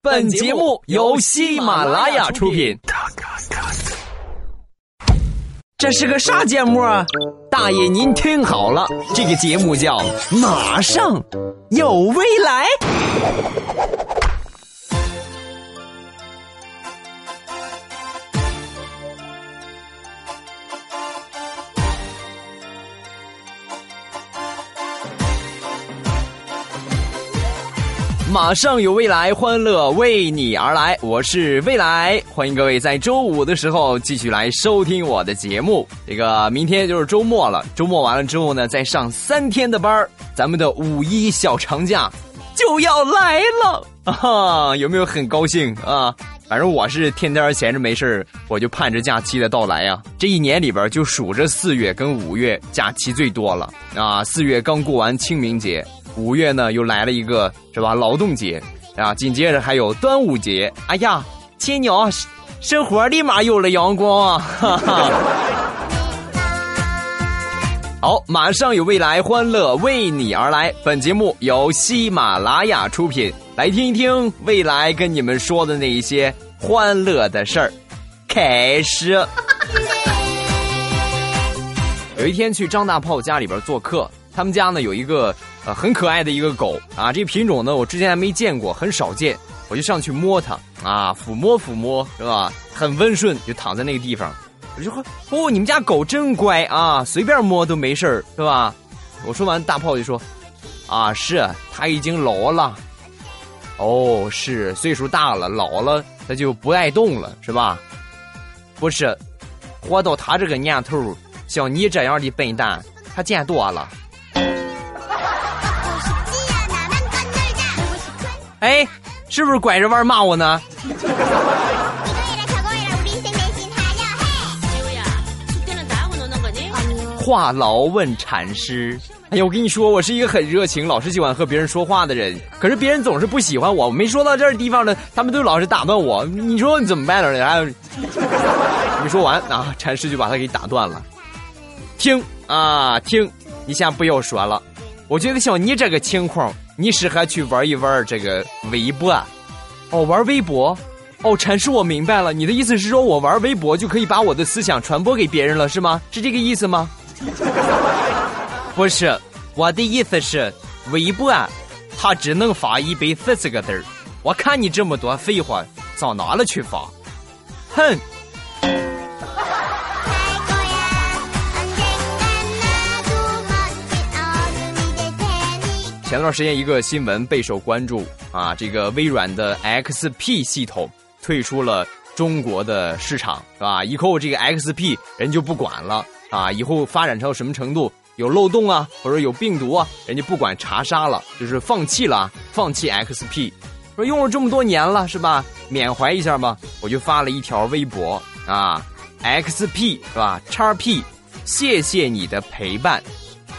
本节目由喜马拉雅出品。这是个啥节目啊？大爷您听好了，这个节目叫《马上有未来》。马上有未来，欢乐为你而来。我是未来，欢迎各位在周五的时候继续来收听我的节目。这个明天就是周末了，周末完了之后呢，再上三天的班咱们的五一小长假就要来了啊！有没有很高兴啊？反正我是天天闲着没事我就盼着假期的到来呀。这一年里边就数着四月跟五月假期最多了啊！四月刚过完清明节。五月呢，又来了一个，是吧？劳动节啊，紧接着还有端午节。哎呀，亲娘，生活立马有了阳光啊！哈哈。好，马上有未来，欢乐为你而来。本节目由喜马拉雅出品，来听一听未来跟你们说的那一些欢乐的事儿。开始。有一天去张大炮家里边做客，他们家呢有一个。很可爱的一个狗啊，这品种呢，我之前还没见过，很少见。我就上去摸它啊，抚摸抚摸，是吧？很温顺，就躺在那个地方。我就说：“哦，你们家狗真乖啊，随便摸都没事儿，是吧？”我说完，大炮就说：“啊，是，它已经老了。哦，是岁数大了，老了，它就不爱动了，是吧？不是，活到他这个年头，像你这样的笨蛋，他见多了。”哎，是不是拐着弯骂我呢？话痨问禅师：“哎呀，我跟你说，我是一个很热情、老是喜欢和别人说话的人。可是别人总是不喜欢我。我没说到这儿地方呢，他们都老是打断我。你说你怎么办呢？然后没说完啊，禅师就把他给打断了。听啊，听，你先不要说了。我觉得像你这个情况。”你适合去玩一玩这个微博，哦，玩微博，哦，禅师，我明白了，你的意思是说我玩微博就可以把我的思想传播给别人了，是吗？是这个意思吗？不是，我的意思是，微博，它只能发一百四十个字儿，我看你这么多废话，上哪了去发？哼。前段时间一个新闻备受关注啊，这个微软的 XP 系统退出了中国的市场，是吧？以后这个 XP 人就不管了啊，以后发展成什么程度，有漏洞啊，或者有病毒啊，人家不管查杀了，就是放弃了，放弃 XP。说用了这么多年了，是吧？缅怀一下吧，我就发了一条微博啊，XP 是吧？叉 P，谢谢你的陪伴，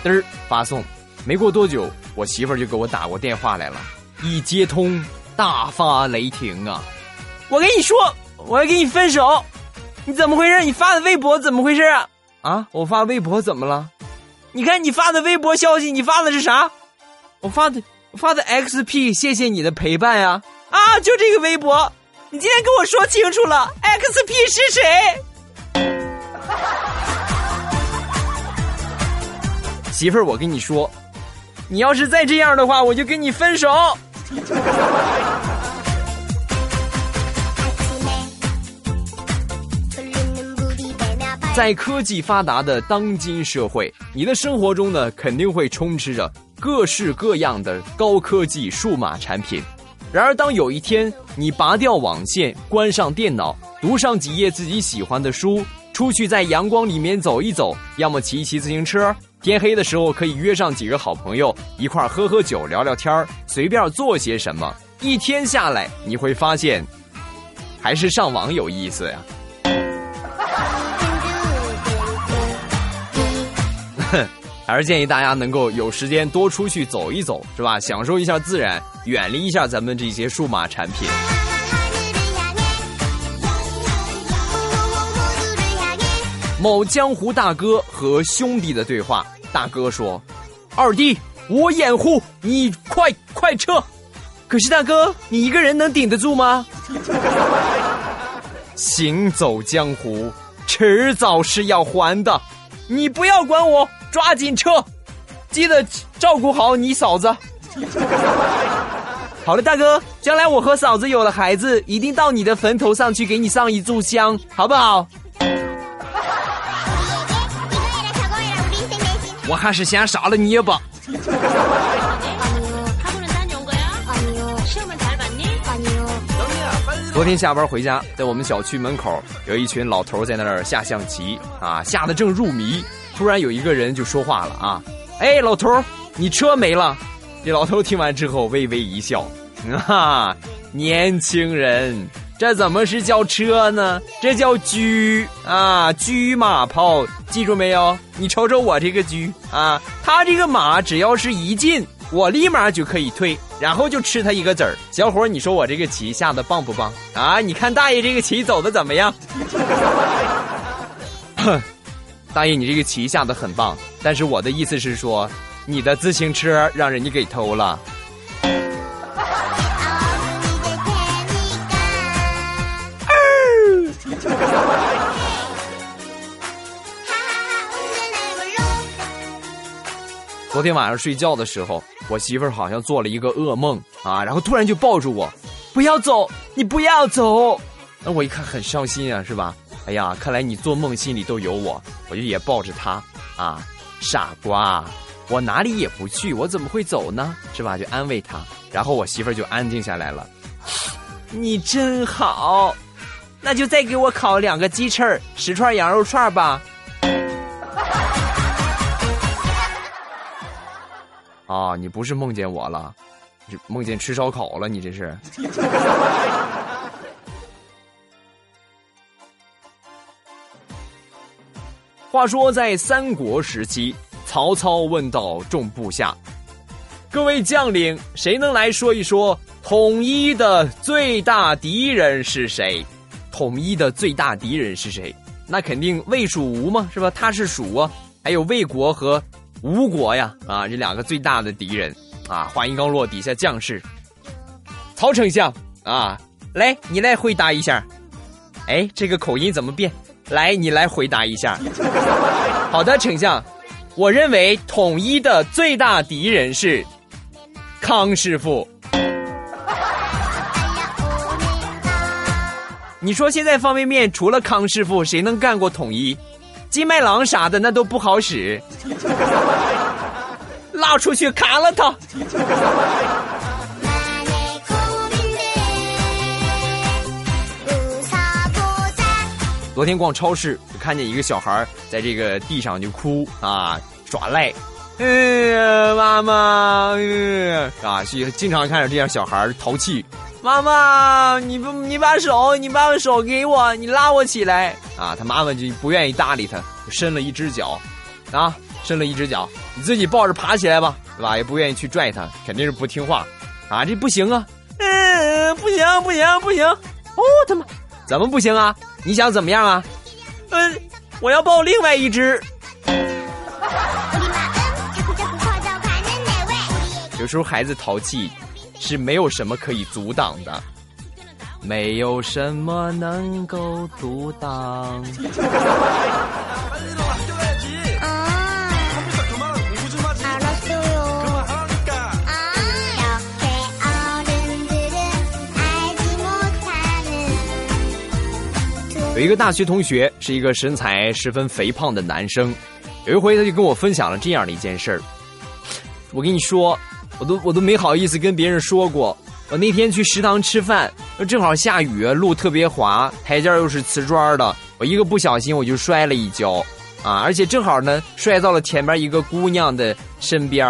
嘚儿发送，没过多久。我媳妇儿就给我打过电话来了，一接通大发雷霆啊！我跟你说，我要跟你分手，你怎么回事？你发的微博怎么回事啊？啊，我发微博怎么了？你看你发的微博消息，你发的是啥？我发的发的 XP，谢谢你的陪伴呀！啊，就这个微博，你今天跟我说清楚了，XP 是谁？媳妇儿，我跟你说。你要是再这样的话，我就跟你分手。在科技发达的当今社会，你的生活中呢，肯定会充斥着各式各样的高科技数码产品。然而，当有一天你拔掉网线，关上电脑，读上几页自己喜欢的书，出去在阳光里面走一走，要么骑一骑自行车。天黑的时候，可以约上几个好朋友一块儿喝喝酒、聊聊天儿随便做些什么。一天下来，你会发现，还是上网有意思呀。哼 还是建议大家能够有时间多出去走一走，是吧？享受一下自然，远离一下咱们这些数码产品。某江湖大哥和兄弟的对话，大哥说：“二弟，我掩护你，快快撤。”可是大哥，你一个人能顶得住吗？行走江湖，迟早是要还的。你不要管我，抓紧撤，记得照顾好你嫂子。好了，大哥，将来我和嫂子有了孩子，一定到你的坟头上去给你上一炷香，好不好？我还是先杀了你吧。昨天下班回家，在我们小区门口有一群老头在那儿下象棋啊，下的正入迷。突然有一个人就说话了啊，哎，老头，你车没了？这老头听完之后微微一笑，啊，年轻人，这怎么是叫车呢？这叫车啊，车马炮，记住没有？你瞅瞅我这个车啊，他这个马只要是一进，我立马就可以退。然后就吃他一个子儿，小伙儿，你说我这个棋下的棒不棒啊？你看大爷这个棋走的怎么样？大爷，你这个棋下的很棒，但是我的意思是说，你的自行车让人家给偷了。昨天晚上睡觉的时候，我媳妇儿好像做了一个噩梦啊，然后突然就抱住我，不要走，你不要走。那我一看很伤心啊，是吧？哎呀，看来你做梦心里都有我，我就也抱着她啊，傻瓜，我哪里也不去，我怎么会走呢？是吧？就安慰她，然后我媳妇儿就安静下来了。你真好，那就再给我烤两个鸡翅十串羊肉串吧。啊，你不是梦见我了，你梦见吃烧烤了，你这是。话说在三国时期，曹操问道众部下：“各位将领，谁能来说一说统一的最大敌人是谁？统一的最大敌人是谁？那肯定魏、蜀、吴嘛，是吧？他是蜀啊，还有魏国和。”吴国呀，啊，这两个最大的敌人，啊，话音刚落，底下将士，曹丞相啊，来，你来回答一下，哎，这个口音怎么变？来，你来回答一下。好的，丞相，我认为统一的最大敌人是康师傅。你说现在方便面除了康师傅，谁能干过统一？金麦郎啥的那都不好使，拉出去砍了他。昨天逛超市，就看见一个小孩在这个地上就哭啊，耍赖。哎呀，妈妈，啊，经常看着这样小孩淘气。妈妈，你不，你把手，你把手给我，你拉我起来啊！他妈妈就不愿意搭理他，伸了一只脚，啊，伸了一只脚，你自己抱着爬起来吧，对吧？也不愿意去拽他，肯定是不听话，啊，这不行啊，嗯，不行，不行，不行，哦，他妈，怎么不行啊？你想怎么样啊？嗯，我要抱另外一只。有时候孩子淘气。是没有什么可以阻挡的，没有什么能够阻挡。有一个大学同学是一个身材十分肥胖的男生，有一回他就跟我分享了这样的一件事儿，我跟你说。我都我都没好意思跟别人说过，我那天去食堂吃饭，正好下雨，路特别滑，台阶又是瓷砖的，我一个不小心我就摔了一跤，啊，而且正好呢摔到了前面一个姑娘的身边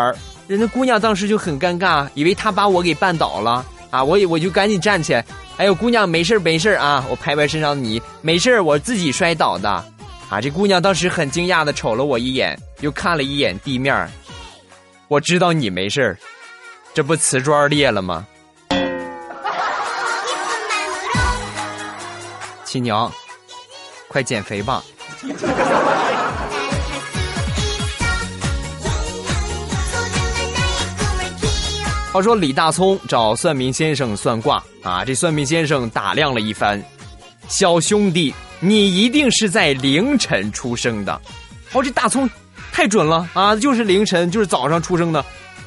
人家姑娘当时就很尴尬，以为她把我给绊倒了，啊，我也我就赶紧站起来，哎呦姑娘没事没事啊，我拍拍身上的泥，没事我自己摔倒的，啊，这姑娘当时很惊讶的瞅了我一眼，又看了一眼地面我知道你没事儿。这不瓷砖裂了吗？亲娘，快减肥吧！话说李大聪找算命先生算卦啊，这算命先生打量了一番，小兄弟，你一定是在凌晨出生的。哦，这大葱太准了啊，就是凌晨，就是早上出生的。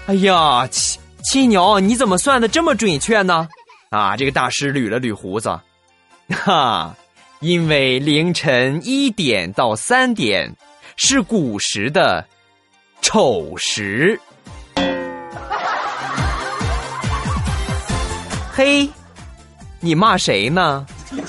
哎呀，七七牛，你怎么算的这么准确呢？啊，这个大师捋了捋胡子，哈，因为凌晨一点到三点是古时的丑时。嘿，你骂谁呢？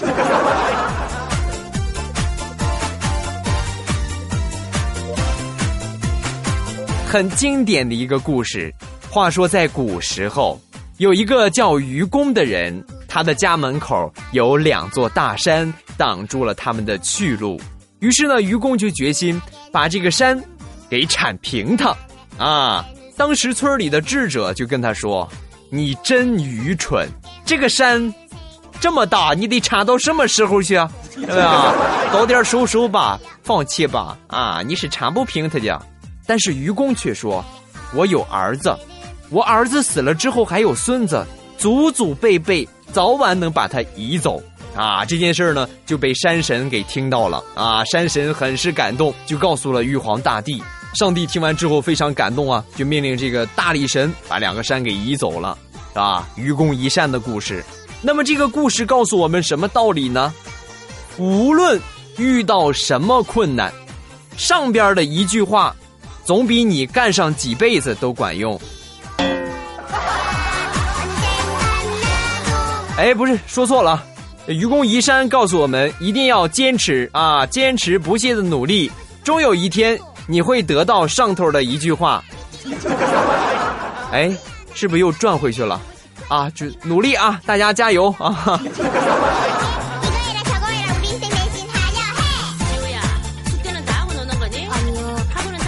很经典的一个故事。话说在古时候，有一个叫愚公的人，他的家门口有两座大山挡住了他们的去路。于是呢，愚公就决心把这个山给铲平它。啊，当时村里的智者就跟他说。你真愚蠢！这个山这么大，你得铲到什么时候去啊？对吧？早点收收吧，放弃吧！啊，你是铲不平它的。但是愚公却说：“我有儿子，我儿子死了之后还有孙子，祖祖辈辈早晚能把他移走。”啊，这件事呢就被山神给听到了。啊，山神很是感动，就告诉了玉皇大帝。上帝听完之后非常感动啊，就命令这个大力神把两个山给移走了，是吧？愚公移山的故事。那么这个故事告诉我们什么道理呢？无论遇到什么困难，上边的一句话，总比你干上几辈子都管用。哎，不是说错了，愚公移山告诉我们一定要坚持啊，坚持不懈的努力，终有一天。你会得到上头的一句话，哎，是不是又转回去了？啊，就努力啊，大家加油啊！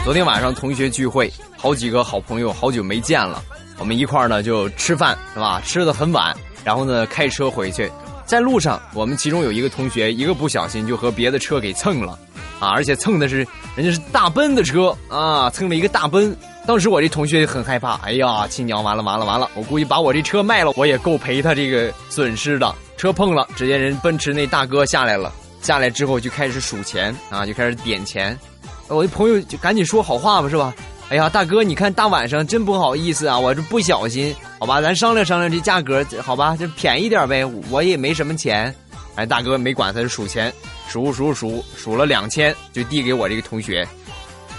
昨天晚上同学聚会，好几个好朋友好久没见了，我们一块儿呢就吃饭是吧？吃的很晚，然后呢开车回去，在路上我们其中有一个同学一个不小心就和别的车给蹭了。啊！而且蹭的是人家是大奔的车啊，蹭了一个大奔。当时我这同学很害怕，哎呀，亲娘，完了完了完了！我估计把我这车卖了，我也够赔他这个损失的。车碰了，只见人奔驰那大哥下来了，下来之后就开始数钱啊，就开始点钱。我的朋友就赶紧说好话吧，是吧？哎呀，大哥，你看大晚上真不好意思啊，我这不小心，好吧，咱商量商量这价格，好吧，就便宜点呗，我也没什么钱。哎，大哥没管，他数钱。数数数数了两千，就递给我这个同学，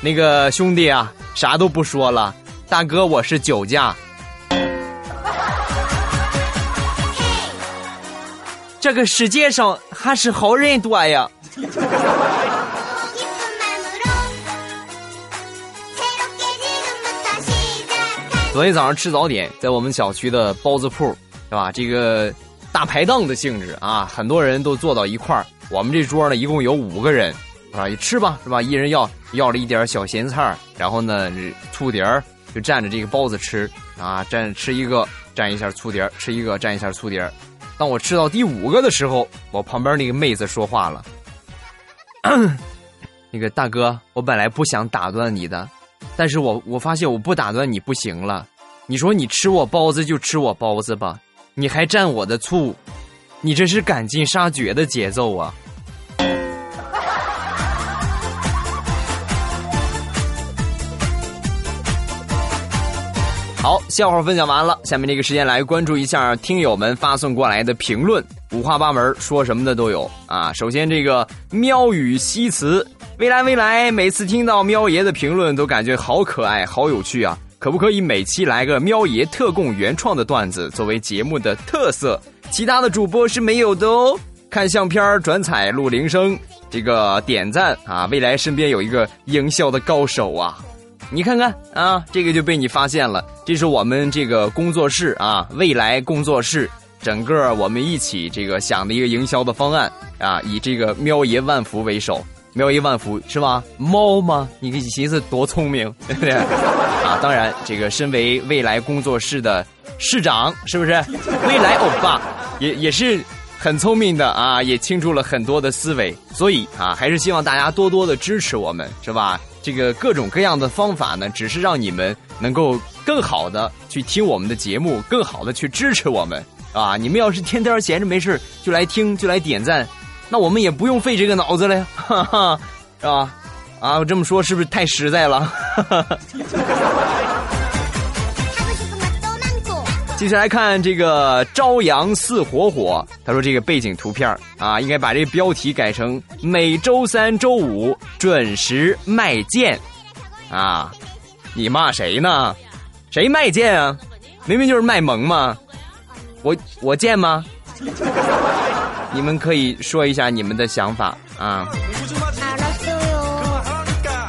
那个兄弟啊，啥都不说了，大哥我是酒驾。这个世界上还是好人多呀。昨天早上吃早点，在我们小区的包子铺，是吧？这个大排档的性质啊，很多人都坐到一块儿。我们这桌呢，一共有五个人，啊，你吃吧，是吧？一人要要了一点小咸菜然后呢，醋碟儿就蘸着这个包子吃，啊，蘸吃一个蘸一下醋碟儿，吃一个蘸一下醋碟儿。当我吃到第五个的时候，我旁边那个妹子说话了：“ 那个大哥，我本来不想打断你的，但是我我发现我不打断你不行了。你说你吃我包子就吃我包子吧，你还蘸我的醋。”你这是赶尽杀绝的节奏啊！好，笑话分享完了，下面这个时间来关注一下听友们发送过来的评论，五花八门，说什么的都有啊。首先，这个喵语西辞，未来未来，每次听到喵爷的评论都感觉好可爱，好有趣啊！可不可以每期来个喵爷特供原创的段子作为节目的特色？其他的主播是没有的哦。看相片转彩录铃声，这个点赞啊！未来身边有一个营销的高手啊，你看看啊，这个就被你发现了。这是我们这个工作室啊，未来工作室，整个我们一起这个想的一个营销的方案啊，以这个喵爷万福为首，喵爷万福是吧？猫吗？你你寻思多聪明，对不对？啊，当然，这个身为未来工作室的。市长是不是 未来欧巴，也也是很聪明的啊，也清楚了很多的思维，所以啊，还是希望大家多多的支持我们，是吧？这个各种各样的方法呢，只是让你们能够更好的去听我们的节目，更好的去支持我们啊！你们要是天天闲着没事就来听就来点赞，那我们也不用费这个脑子了呀，哈哈，是吧？啊，我这么说是不是太实在了？哈哈。接下来看这个朝阳似火火，他说这个背景图片啊，应该把这个标题改成每周三、周五准时卖剑啊！你骂谁呢？谁卖剑啊？明明就是卖萌嘛！我我贱吗？你们可以说一下你们的想法啊。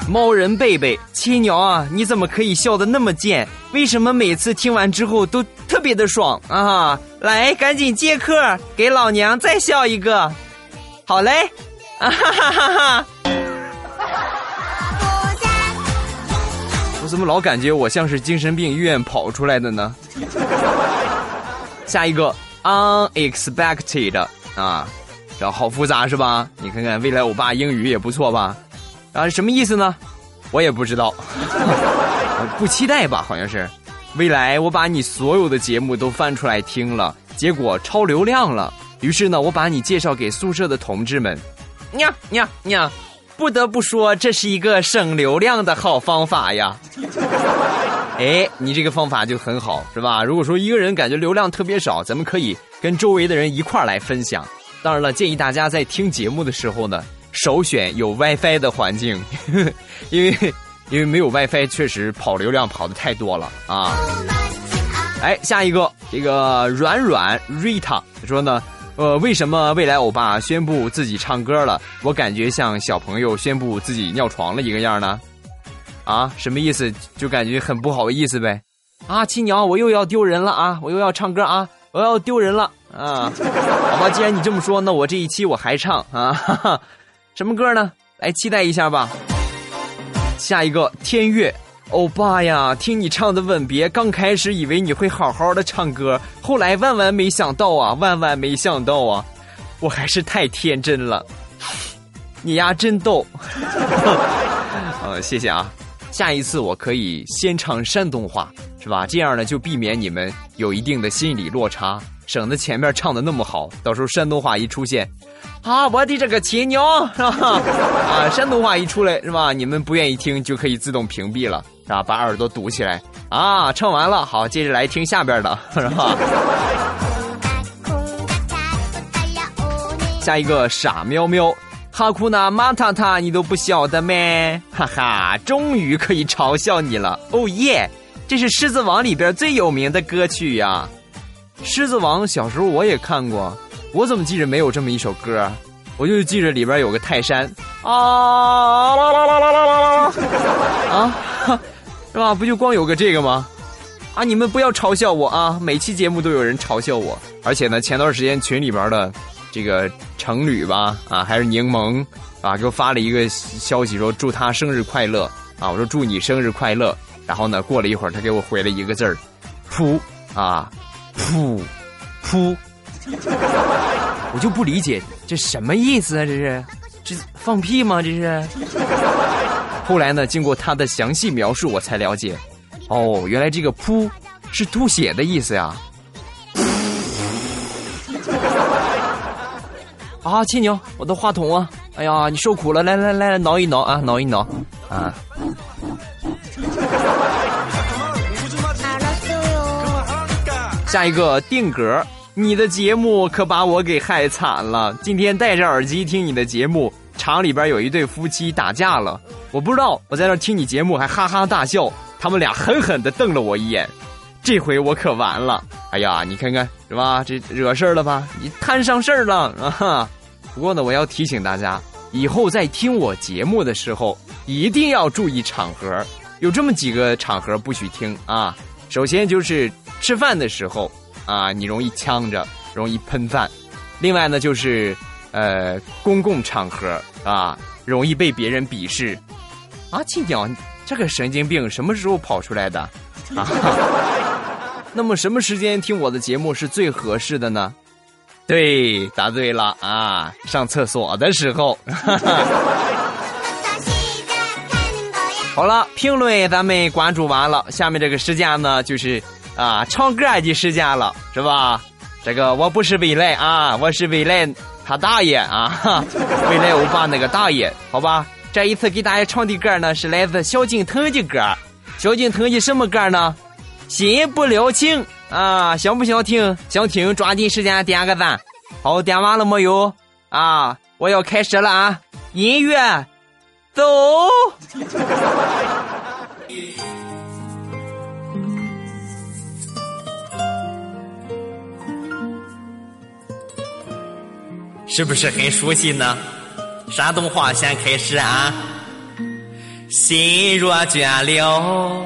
猫人贝贝，亲鸟啊，你怎么可以笑的那么贱？为什么每次听完之后都特别的爽啊？来，赶紧接客，给老娘再笑一个。好嘞，啊哈哈哈哈！我怎么老感觉我像是精神病医院跑出来的呢？下一个，unexpected 啊，这好复杂是吧？你看看未来欧巴英语也不错吧？啊，什么意思呢？我也不知道，不期待吧？好像是，未来我把你所有的节目都翻出来听了，结果超流量了。于是呢，我把你介绍给宿舍的同志们。nha nha nha，不得不说，这是一个省流量的好方法呀。哎，你这个方法就很好，是吧？如果说一个人感觉流量特别少，咱们可以跟周围的人一块儿来分享。当然了，建议大家在听节目的时候呢。首选有 WiFi 的环境，因为因为没有 WiFi 确实跑流量跑的太多了啊！哎，下一个这个软软 Rita 说呢，呃，为什么未来欧巴宣布自己唱歌了？我感觉像小朋友宣布自己尿床了一个样呢？啊，什么意思？就感觉很不好意思呗？啊，亲娘，我又要丢人了啊！我又要唱歌啊！我要丢人了啊！好吧，既然你这么说，那我这一期我还唱啊！哈哈。什么歌呢？来期待一下吧。下一个天乐，欧巴呀，听你唱的《吻别》，刚开始以为你会好好的唱歌，后来万万没想到啊，万万没想到啊，我还是太天真了。你呀，真逗。呃，谢谢啊。下一次我可以先唱山东话，是吧？这样呢，就避免你们有一定的心理落差，省得前面唱的那么好，到时候山东话一出现。啊，我的这个亲娘是吧？啊，山东话一出来是吧？你们不愿意听就可以自动屏蔽了，是吧？把耳朵堵起来啊！唱完了，好，接着来听下边的，是吧？下一个傻喵喵，哈库纳马塔塔，你都不晓得咩？哈哈，终于可以嘲笑你了，哦耶！这是《狮子王》里边最有名的歌曲呀，《狮子王》小时候我也看过。我怎么记着没有这么一首歌？我就记着里边有个泰山啊啦啦啦啦啦啦啊，是吧？不就光有个这个吗？啊！你们不要嘲笑我啊！每期节目都有人嘲笑我，而且呢，前段时间群里边的这个成旅吧，啊，还是柠檬啊，给我发了一个消息说祝他生日快乐啊！我说祝你生日快乐。然后呢，过了一会儿，他给我回了一个字儿，噗啊，噗噗。我就不理解这什么意思啊？这是这放屁吗？这是。后来呢，经过他的详细描述，我才了解，哦，原来这个“噗”是吐血的意思呀。亲牛，我的话筒啊！哎呀，你受苦了，来来来，挠一挠啊，挠一挠啊。下一个定格。你的节目可把我给害惨了。今天戴着耳机听你的节目，厂里边有一对夫妻打架了。我不知道，我在那听你节目还哈哈大笑，他们俩狠狠的瞪了我一眼。这回我可完了。哎呀，你看看是吧？这惹事儿了吧？你摊上事儿了啊！不过呢，我要提醒大家，以后在听我节目的时候一定要注意场合。有这么几个场合不许听啊。首先就是吃饭的时候。啊，你容易呛着，容易喷饭；另外呢，就是呃，公共场合啊，容易被别人鄙视。啊，亲娘，这个神经病什么时候跑出来的？啊，那么什么时间听我的节目是最合适的呢？对，答对了啊，上厕所的时候。好了，评论咱们关注完了，下面这个时间呢，就是啊唱歌的时间了，是吧？这个我不是未来啊，我是未来他大爷啊，未来欧巴那个大爷，好吧？这一次给大家唱的歌呢，是来自萧敬腾的歌。萧敬腾的什么歌呢？心不了情啊，想不想听？想听，抓紧时间点个赞。好，点完了没有？啊，我要开始了啊！音乐，走。是不是很熟悉呢？山东话先开始啊。心若倦了，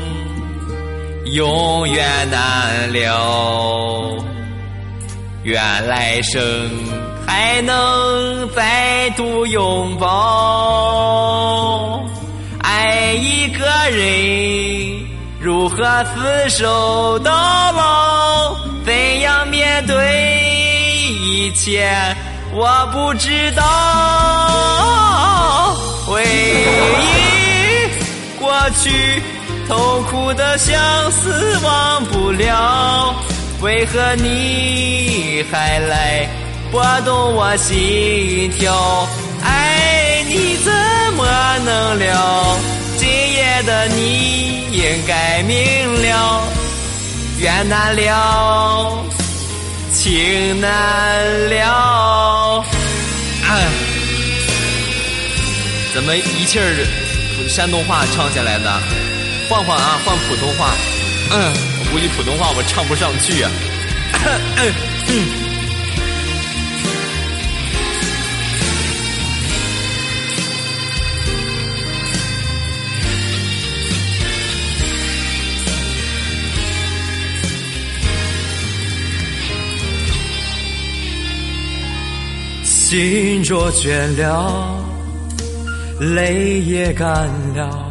永远难了，愿来生还能再度拥抱。爱一个人，如何厮守到老？怎样面对一切？我不知道。回忆。过去痛苦的相思忘不了，为何你还来拨动我心跳？爱你怎么能了？今夜的你应该明了，缘难了，情难了。怎么一气儿？山东话唱下来的，换换啊，换普通话。嗯，我估计普通话我唱不上去啊。心若倦了。泪也干了，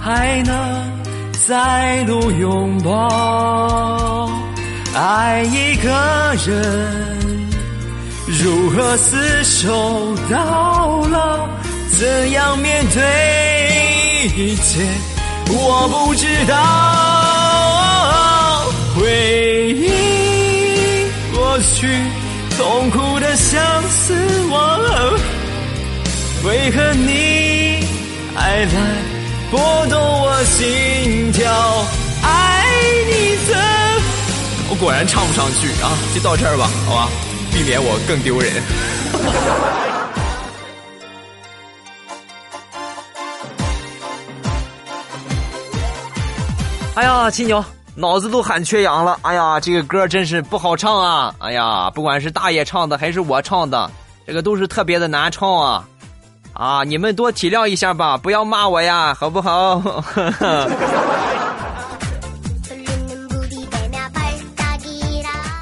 还能再度拥抱。爱一个人，如何厮守到老？怎样面对一切？我不知道。回忆过去。痛苦的相思忘，为何你还来 拨动我心跳？爱你怎？我果然唱不上去啊！就到这儿吧，好吧，避免我更丢人。哎呀，亲牛。脑子都喊缺氧了，哎呀，这个歌真是不好唱啊！哎呀，不管是大爷唱的还是我唱的，这个都是特别的难唱啊！啊，你们多体谅一下吧，不要骂我呀，好不好？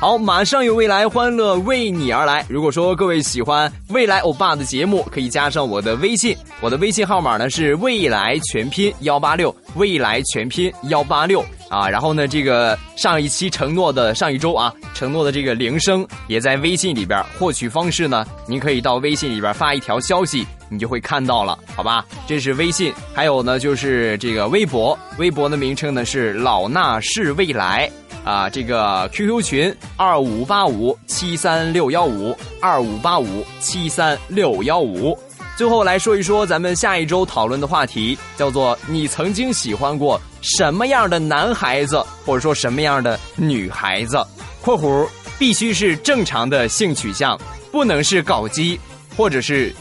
好，马上有未来欢乐为你而来。如果说各位喜欢未来欧巴的节目，可以加上我的微信，我的微信号码呢是未来全拼幺八六，未来全拼幺八六。啊，然后呢，这个上一期承诺的上一周啊，承诺的这个铃声也在微信里边。获取方式呢，您可以到微信里边发一条消息，你就会看到了，好吧？这是微信，还有呢，就是这个微博，微博的名称呢是老衲是未来啊。这个 QQ 群二五八五七三六幺五二五八五七三六幺五。最后来说一说咱们下一周讨论的话题，叫做你曾经喜欢过什么样的男孩子，或者说什么样的女孩子（括弧必须是正常的性取向，不能是搞基，或者是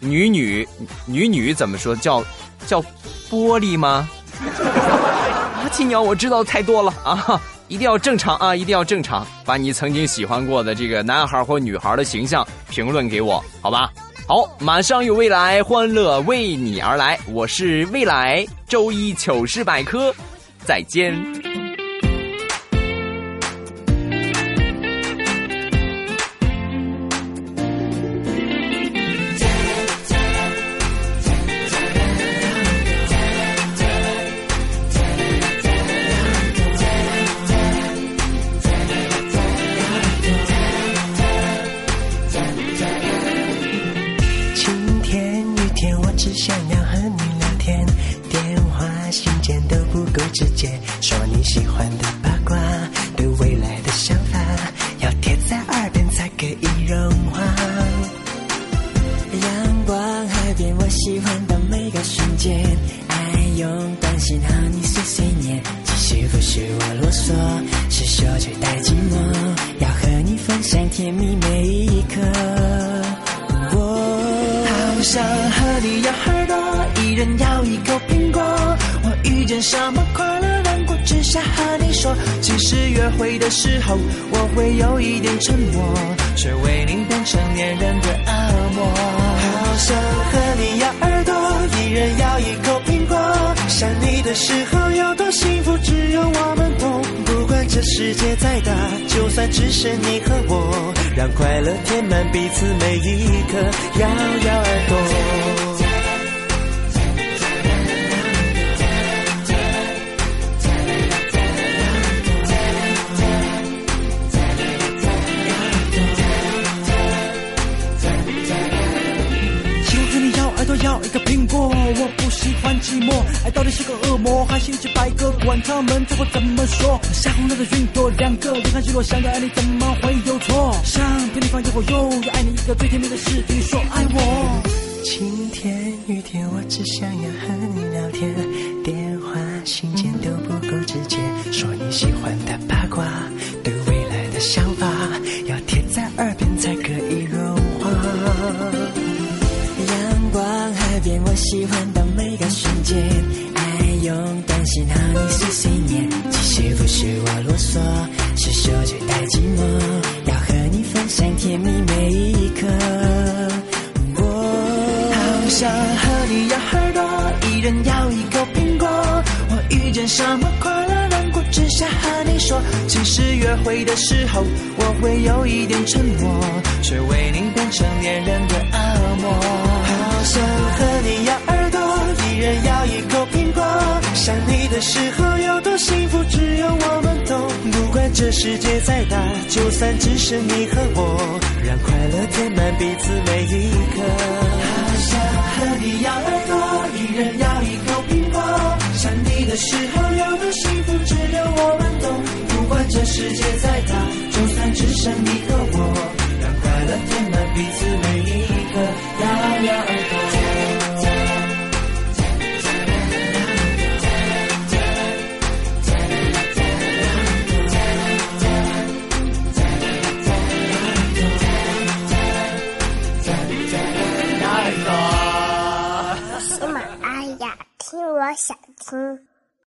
女女女女怎么说叫叫玻璃吗？）啊，青鸟，我知道太多了啊，一定要正常啊，一定要正常，把你曾经喜欢过的这个男孩或女孩的形象评论给我，好吧？好，马上有未来欢乐为你而来，我是未来周一糗事百科，再见。说着太寂寞，要和你分享甜蜜每一刻。我好想和你咬耳朵，一人咬一口苹果。我遇见什么快乐难过，只想和你说。其实约会的时候，我会有一点沉默，却为你变成恋人的恶魔。好想和你咬耳朵，一人咬一口苹果。想你的时候有多幸福，只有我们懂。这世界再大，就算只剩你和我，让快乐填满彼此每一刻，咬咬耳朵。要一个苹果，我寂寞，爱到底是个恶魔，还是一只白鸽？管他们最后怎么说，下红的云朵，两个人看日落，想要爱你怎么会有错？想骗你放诱惑，又要爱你一个最甜蜜的事，你说爱我。晴天雨天，我只想要和你聊天，电话信件都不够直接，说你喜欢的八卦，对未来的想法，要贴在耳边才可以融化。阳光海边我喜欢爱用短信和你碎碎念，其实不是我啰嗦，是手却太寂寞，要和你分享甜蜜每一刻。我好想和你咬耳朵，一人咬一口苹果。我遇见什么快乐难过，只想和你说。其实约会的时候，我会有一点沉默，却为你变成恋人时候有多幸福，只有我们懂。不管这世界再大，就算只剩你和我，让快乐填满彼此每一刻。好想和你咬耳朵，一人咬一口苹果。想你的时候有多幸福，只有我们懂。不管这世界再大，就算只剩你和我，让快乐填满彼此每一刻。咬咬耳朵。我想听。